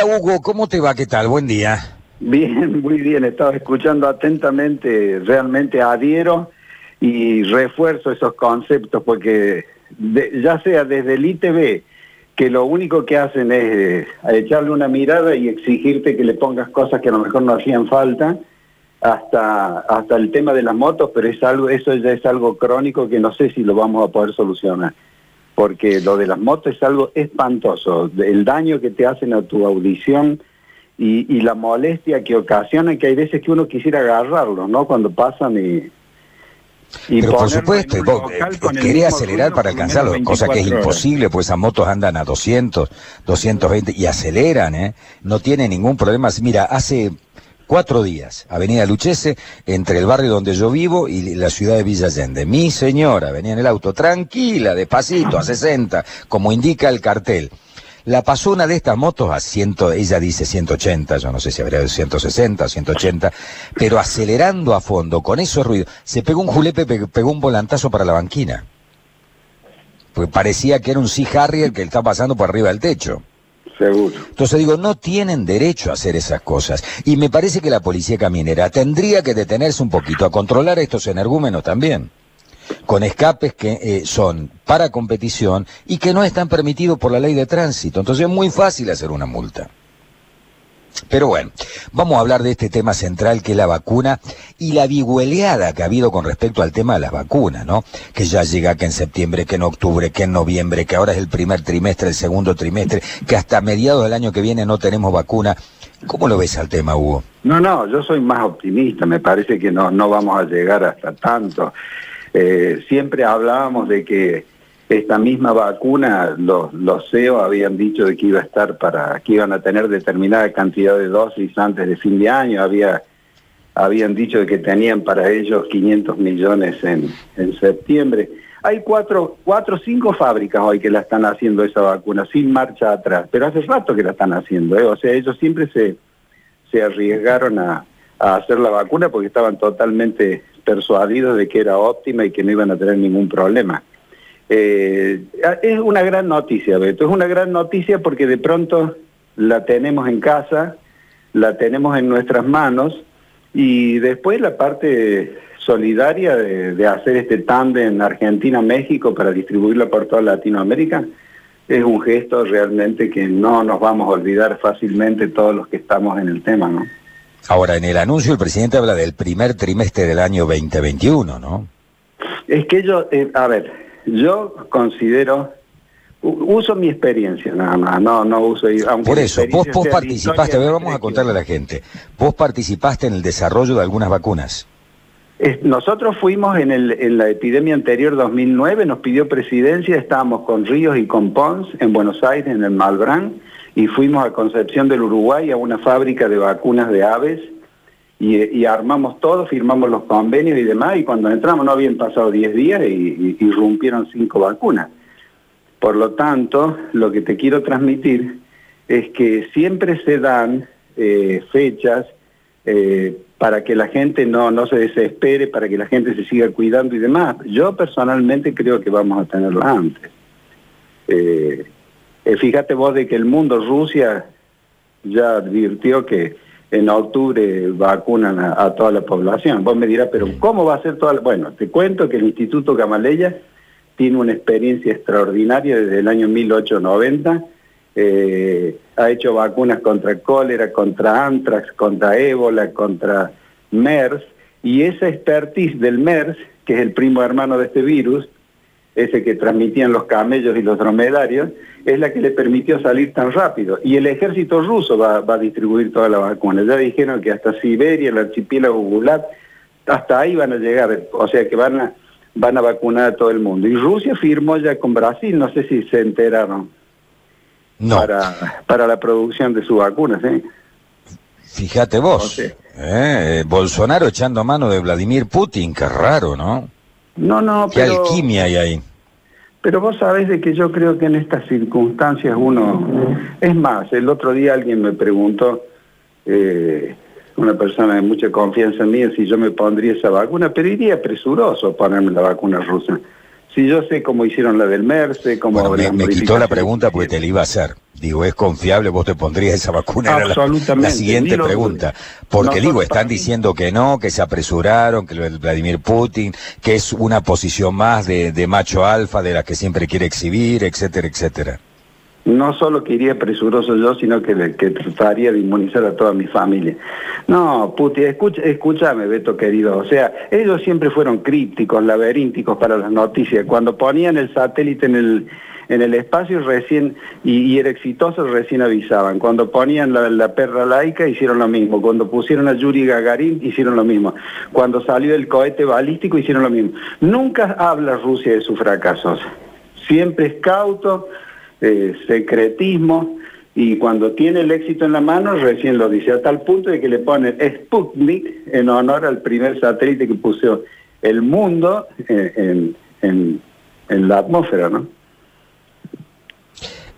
Hugo, ¿cómo te va? ¿Qué tal? Buen día. Bien, muy bien. Estaba escuchando atentamente. Realmente adhiero y refuerzo esos conceptos porque ya sea desde el ITV, que lo único que hacen es eh, echarle una mirada y exigirte que le pongas cosas que a lo mejor no hacían falta, hasta, hasta el tema de las motos, pero es algo, eso ya es algo crónico que no sé si lo vamos a poder solucionar porque lo de las motos es algo espantoso, el daño que te hacen a tu audición y, la molestia que ocasiona que hay veces que uno quisiera agarrarlo, ¿no? Cuando pasan y... Pero por supuesto, vos querés acelerar para alcanzarlo, cosa que es imposible, pues esas motos andan a 200, 220 y aceleran, ¿eh? No tiene ningún problema. Mira, hace cuatro días, Avenida Luchese, entre el barrio donde yo vivo y la ciudad de Villa Allende. Mi señora venía en el auto tranquila, despacito, a 60, como indica el cartel. La pasó una de estas motos a 100, ella dice 180, yo no sé si habría de 160, 180, pero acelerando a fondo, con esos ruidos. Se pegó un julepe, pegó un volantazo para la banquina. Pues parecía que era un Sea Harrier que está pasando por arriba del techo. Entonces digo, no tienen derecho a hacer esas cosas. Y me parece que la policía caminera tendría que detenerse un poquito a controlar estos energúmenos también. Con escapes que eh, son para competición y que no están permitidos por la ley de tránsito. Entonces es muy fácil hacer una multa. Pero bueno, vamos a hablar de este tema central que es la vacuna y la vigüeleada que ha habido con respecto al tema de las vacunas, ¿no? Que ya llega que en septiembre, que en octubre, que en noviembre, que ahora es el primer trimestre, el segundo trimestre, que hasta mediados del año que viene no tenemos vacuna. ¿Cómo lo ves al tema, Hugo? No, no, yo soy más optimista, me parece que no, no vamos a llegar hasta tanto. Eh, siempre hablábamos de que esta misma vacuna, los, los CEO habían dicho de que iba a estar para, que iban a tener determinada cantidad de dosis antes de fin de año, había, habían dicho de que tenían para ellos 500 millones en, en septiembre. Hay cuatro, cuatro, cinco fábricas hoy que la están haciendo esa vacuna, sin marcha atrás, pero hace rato que la están haciendo, ¿eh? o sea, ellos siempre se, se arriesgaron a, a hacer la vacuna porque estaban totalmente persuadidos de que era óptima y que no iban a tener ningún problema. Eh, es una gran noticia, Beto, es una gran noticia porque de pronto la tenemos en casa, la tenemos en nuestras manos y después la parte solidaria de, hacer este tándem Argentina-México para distribuirla por toda Latinoamérica es un gesto realmente que no nos vamos a olvidar fácilmente todos los que estamos en el tema, ¿no? Ahora, en el anuncio el presidente habla del primer trimestre del año 2021, ¿no? Es que yo, eh, a ver, yo considero, uso mi experiencia nada más, no, no uso... Aunque Por eso, vos, vos participaste, vamos a contarle a la gente, vos participaste en el desarrollo de algunas vacunas. Nosotros fuimos en, el, en la epidemia anterior 2009, nos pidió presidencia, estábamos con Ríos y con Pons en Buenos Aires, en el Malbrán, y fuimos a Concepción del Uruguay a una fábrica de vacunas de aves y, armamos todo, firmamos los convenios y demás, y cuando entramos no habían pasado 10 días y, irrumpieron cinco vacunas. Por lo tanto, lo que te quiero transmitir es que siempre se dan eh, fechas eh, para que la gente no, no se desespere, para que la gente se siga cuidando y demás. Yo personalmente creo que vamos a tenerla antes. Eh, fíjate vos de que el mundo, Rusia, ya advirtió que en octubre vacunan a, toda la población. Vos me dirás, pero ¿cómo va a ser toda la...? Bueno, te cuento que el Instituto Gamaleya tiene una experiencia extraordinaria desde el año 1890. Eh, ha hecho vacunas contra cólera, contra antrax, contra ébola, contra MERS, y esa expertise del MERS, que es el primo hermano de este virus, ese que transmitían los camellos y los dromedarios, es la que le permitió salir tan rápido. Y el ejército ruso va, a distribuir toda la vacuna. Ya dijeron que hasta Siberia, el archipiélago Gulat, hasta ahí van a llegar, o sea que van a, van a vacunar a todo el mundo. Y Rusia firmó ya con Brasil, no sé si se enteraron, no. para, para la producción de sus vacunas. ¿eh? Fíjate vos, ¿eh? Bolsonaro echando mano de Vladimir Putin, qué raro, ¿no? No, no, ¿Qué alquimia hay ahí? Pero vos sabés de que yo creo que en estas circunstancias uno... Es más, el otro día alguien me preguntó, eh, una persona de mucha confianza en mí, si yo me pondría esa vacuna, pero iría presuroso ponerme la vacuna rusa. Si yo sé cómo hicieron la del MERS, cómo... me, quitó la pregunta porque te la iba a hacer. Digo, ¿es confiable? ¿Vos te pondrías esa vacuna? Absolutamente. la, siguiente pregunta. Porque digo, están diciendo que no, que se apresuraron, que Vladimir Putin, que es una posición más de, de macho alfa de la que siempre quiere exhibir, etcétera, etcétera no solo que iría presuroso yo, sino que, trataría de inmunizar a toda mi familia. No, Puti, escucha, escúchame, Beto querido, o sea, ellos siempre fueron crípticos, laberínticos para las noticias. Cuando ponían el satélite en el, en el espacio recién, y, era exitoso, recién avisaban. Cuando ponían la, la, perra laica, hicieron lo mismo. Cuando pusieron a Yuri Gagarin, hicieron lo mismo. Cuando salió el cohete balístico, hicieron lo mismo. Nunca habla Rusia de sus fracasos. Siempre es cauto, eh, secretismo, y cuando tiene el éxito en la mano recién lo dice, a tal punto de que le ponen Sputnik en honor al primer satélite que puso el mundo en, en, la atmósfera, ¿no?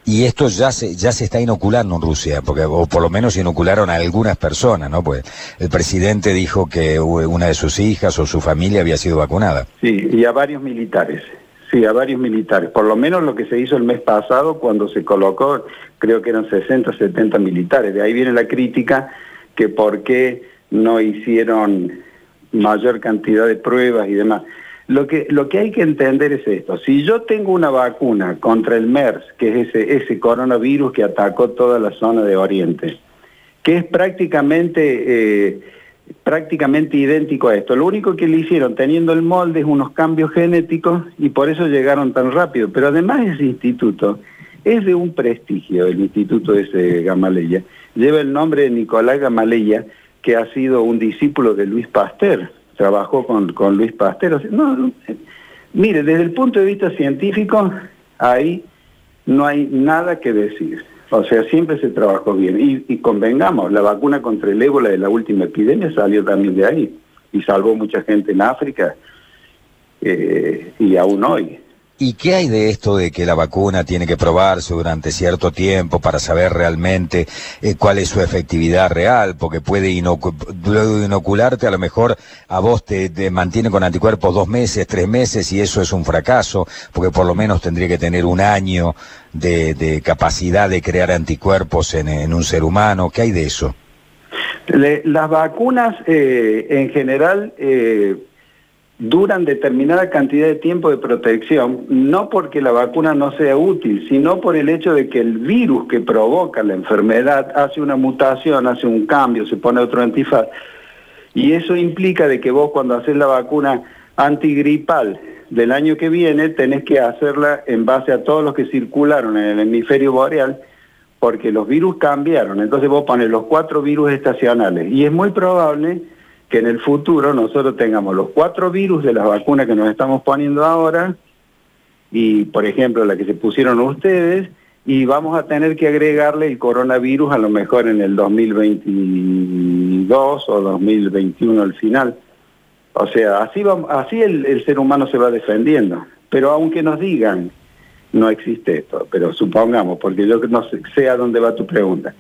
Y esto ya se, ya se está inoculando en Rusia, porque, o por lo menos inocularon a algunas personas, ¿no? Pues el presidente dijo que una de sus hijas o su familia había sido vacunada. Sí, y a varios militares. Sí, a varios militares. Por lo menos lo que se hizo el mes pasado cuando se colocó, creo que eran 60, 70 militares. De ahí viene la crítica que por qué no hicieron mayor cantidad de pruebas y demás. Lo que, lo que hay que entender es esto. Si yo tengo una vacuna contra el MERS, que es ese, ese coronavirus que atacó toda la zona de Oriente, que es prácticamente... Eh, prácticamente idéntico a esto. Lo único que le hicieron teniendo el molde es unos cambios genéticos y por eso llegaron tan rápido. Pero además ese instituto es de un prestigio, el instituto ese Gamaleya. Lleva el nombre de Nicolás Gamaleya, que ha sido un discípulo de Luis Pasteur. Trabajó con, con Luis Pasteur. No, mire, desde el punto de vista científico, ahí no hay nada que decir. O sea, siempre se trabajó bien. Y, convengamos, la vacuna contra el ébola de la última epidemia salió también de ahí y salvó mucha gente en África eh, y aún hoy. ¿Y qué hay de esto de que la vacuna tiene que probarse durante cierto tiempo para saber realmente eh, cuál es su efectividad real? Porque puede inocularte, a lo mejor a vos te, mantiene con anticuerpos dos meses, tres meses y eso es un fracaso, porque por lo menos tendría que tener un año de, capacidad de crear anticuerpos en, un ser humano. ¿Qué hay de eso? las vacunas eh, en general... Eh, duran determinada cantidad de tiempo de protección, no porque la vacuna no sea útil, sino por el hecho de que el virus que provoca la enfermedad hace una mutación, hace un cambio, se pone otro antifaz. Y eso implica de que vos cuando haces la vacuna antigripal del año que viene, tenés que hacerla en base a todos los que circularon en el hemisferio boreal, porque los virus cambiaron. Entonces vos pones los cuatro virus estacionales. Y es muy probable que en el futuro nosotros tengamos los cuatro virus de las vacunas que nos estamos poniendo ahora, y por ejemplo la que se pusieron ustedes, y vamos a tener que agregarle el coronavirus a lo mejor en el 2022 o 2021 al final. O sea, así, así el, el ser humano se va defendiendo. Pero aunque nos digan, no existe esto, pero supongamos, porque yo no sé a dónde va tu pregunta,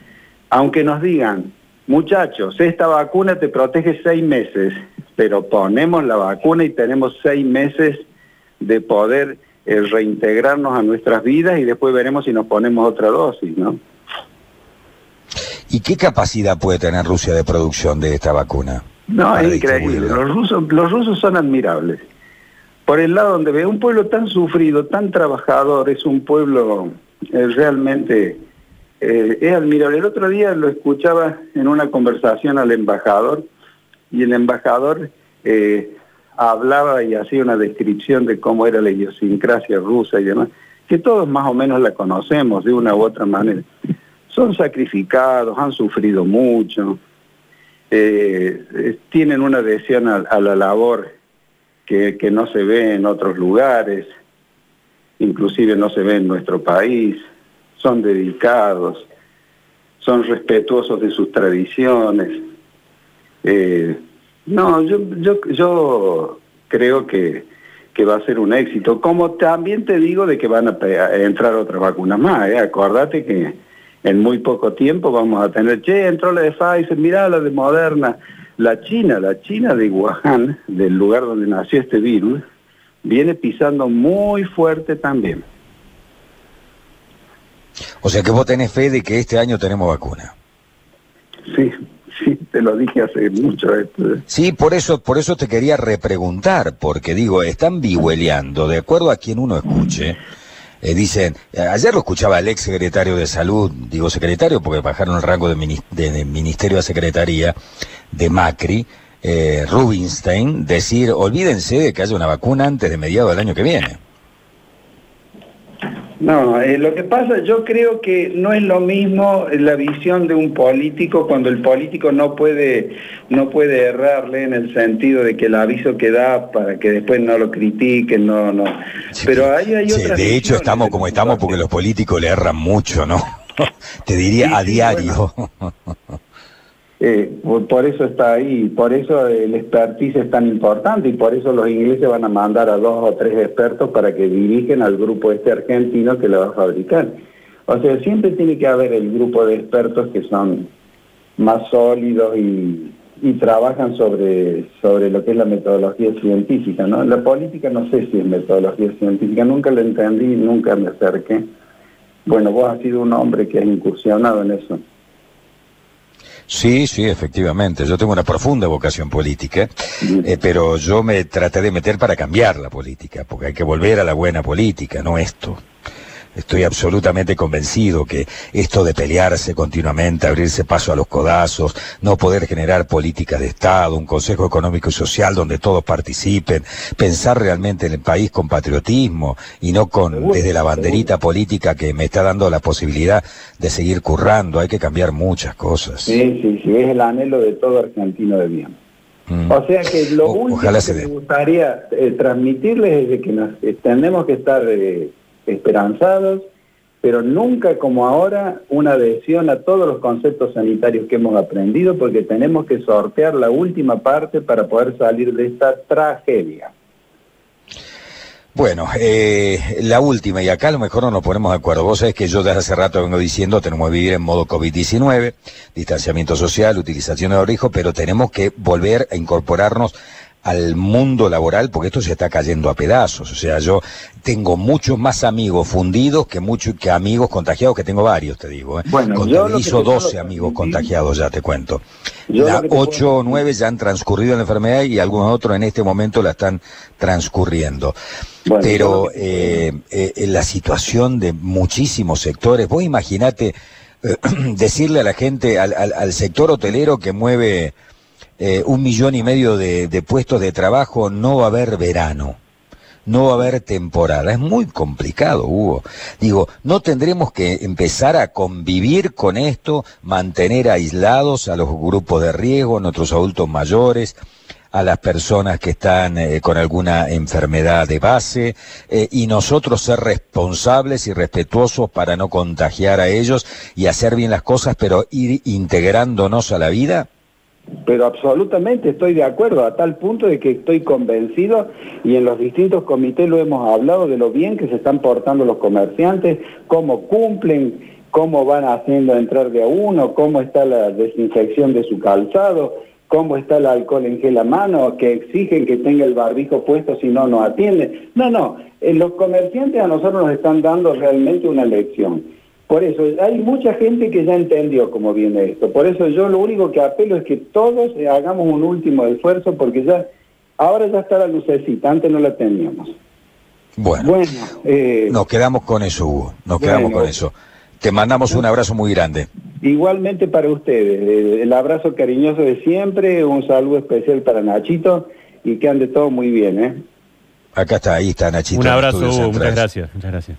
aunque nos digan, Muchachos, esta vacuna te protege seis meses, pero ponemos la vacuna y tenemos seis meses de poder eh, reintegrarnos a nuestras vidas y después veremos si nos ponemos otra dosis, ¿no? ¿Y qué capacidad puede tener Rusia de producción de esta vacuna? No, es increíble. Los rusos, los rusos son admirables. Por el lado donde ve un pueblo tan sufrido, tan trabajador, es un pueblo eh, realmente eh, es admirable. El otro día lo escuchaba en una conversación al embajador y el embajador eh, hablaba y hacía una descripción de cómo era la idiosincrasia rusa y demás, que todos más o menos la conocemos de una u otra manera. Son sacrificados, han sufrido mucho, eh, tienen una adhesión a, la labor que, que no se ve en otros lugares, inclusive no se ve en nuestro país son dedicados, son respetuosos de sus tradiciones. Eh, no, yo, yo, yo creo que, que, va a ser un éxito. Como también te digo de que van a, entrar otras vacunas más. ¿eh? Acordate que en muy poco tiempo vamos a tener, che, entró la de Pfizer, mirá la de Moderna. La China, la China de Wuhan, del lugar donde nació este virus, viene pisando muy fuerte también. O sea que vos tenés fe de que este año tenemos vacuna. Sí, sí, te lo dije hace mucho esto. Sí, por eso, por eso te quería repreguntar, porque digo, están vihueleando, de acuerdo a quien uno escuche. Eh, dicen, ayer lo escuchaba el ex secretario de salud, digo secretario porque bajaron el rango de, ministerio a secretaría de Macri, eh, Rubinstein, decir, olvídense de que haya una vacuna antes de mediados del año que viene. No, eh, lo que pasa, yo creo que no es lo mismo la visión de un político cuando el político no puede, no puede errarle en el sentido de que el aviso que da para que después no lo critiquen, no, no. Pero ahí hay sí, De hecho, estamos como estamos porque los políticos le erran mucho, ¿no? Te diría a diario. Eh, por eso está ahí, por eso el expertise es tan importante y por eso los ingleses van a mandar a dos o tres expertos para que dirigen al grupo este argentino que lo va a fabricar. O sea, siempre tiene que haber el grupo de expertos que son más sólidos y, trabajan sobre, sobre lo que es la metodología científica. ¿no? La política no sé si es metodología científica, nunca la entendí, nunca me acerqué. Bueno, vos has sido un hombre que has incursionado en eso. Sí, sí, efectivamente. Yo tengo una profunda vocación política, eh, pero yo me traté de meter para cambiar la política, porque hay que volver a la buena política, no esto. Estoy absolutamente convencido que esto de pelearse continuamente, abrirse paso a los codazos, no poder generar políticas de Estado, un Consejo Económico y Social donde todos participen, pensar realmente en el país con patriotismo y no con desde la banderita política que me está dando la posibilidad de seguir currando. Hay que cambiar muchas cosas. Sí, sí, sí, es el anhelo de todo argentino de bien. Mm. O sea que lo único que me gustaría eh, transmitirles es que nos, eh, tenemos que estar... Eh, esperanzados, pero nunca como ahora una adhesión a todos los conceptos sanitarios que hemos aprendido porque tenemos que sortear la última parte para poder salir de esta tragedia. Bueno, eh, la última, y acá a lo mejor no nos ponemos de acuerdo. Vos sabés que yo desde hace rato vengo diciendo tenemos que vivir en modo COVID-19, distanciamiento social, utilización de abrigo, pero tenemos que volver a incorporarnos al mundo laboral porque esto se está cayendo a pedazos. O sea, yo tengo muchos más amigos fundidos que muchos que amigos contagiados, que tengo varios, te digo. ¿eh? Bueno, hizo 12 amigos contagiados, ya te cuento. Ya 8 o 9 ya han transcurrido la enfermedad y algunos otros en este momento la están transcurriendo. Pero eh, eh, la situación de muchísimos sectores, vos imaginate eh, decirle a la gente, al, al, al sector hotelero que mueve eh, un millón y medio de, puestos de trabajo, no va a haber verano no va a haber temporada. Es muy complicado, Hugo. Digo, no tendremos que empezar a convivir con esto, mantener aislados a los grupos de riesgo, a nuestros adultos mayores, a las personas que están eh, con alguna enfermedad de base, eh, y nosotros ser responsables y respetuosos para no contagiar a ellos y hacer bien las cosas, pero ir integrándonos a la vida. Pero absolutamente estoy de acuerdo, a tal punto de que estoy convencido y en los distintos comités lo hemos hablado de lo bien que se están portando los comerciantes, cómo cumplen, cómo van haciendo entrar de a uno, cómo está la desinfección de su calzado, cómo está el alcohol en gel a mano, que exigen que tenga el barbijo puesto si no, no atienden. No, no, eh, los comerciantes a nosotros nos están dando realmente una lección. Por eso, hay mucha gente que ya entendió cómo viene esto. Por eso yo lo único que apelo es que todos hagamos un último esfuerzo porque ya, ahora ya está la lucecita, antes no la teníamos. Bueno, eh, nos quedamos con eso, Hugo, nos quedamos con eso. Te mandamos un abrazo muy grande. Igualmente para ustedes, eh, el abrazo cariñoso de siempre, un saludo especial para Nachito y que ande todo muy bien. ¿eh? Acá está, ahí está Nachito. Un abrazo, Hugo, muchas gracias, muchas gracias.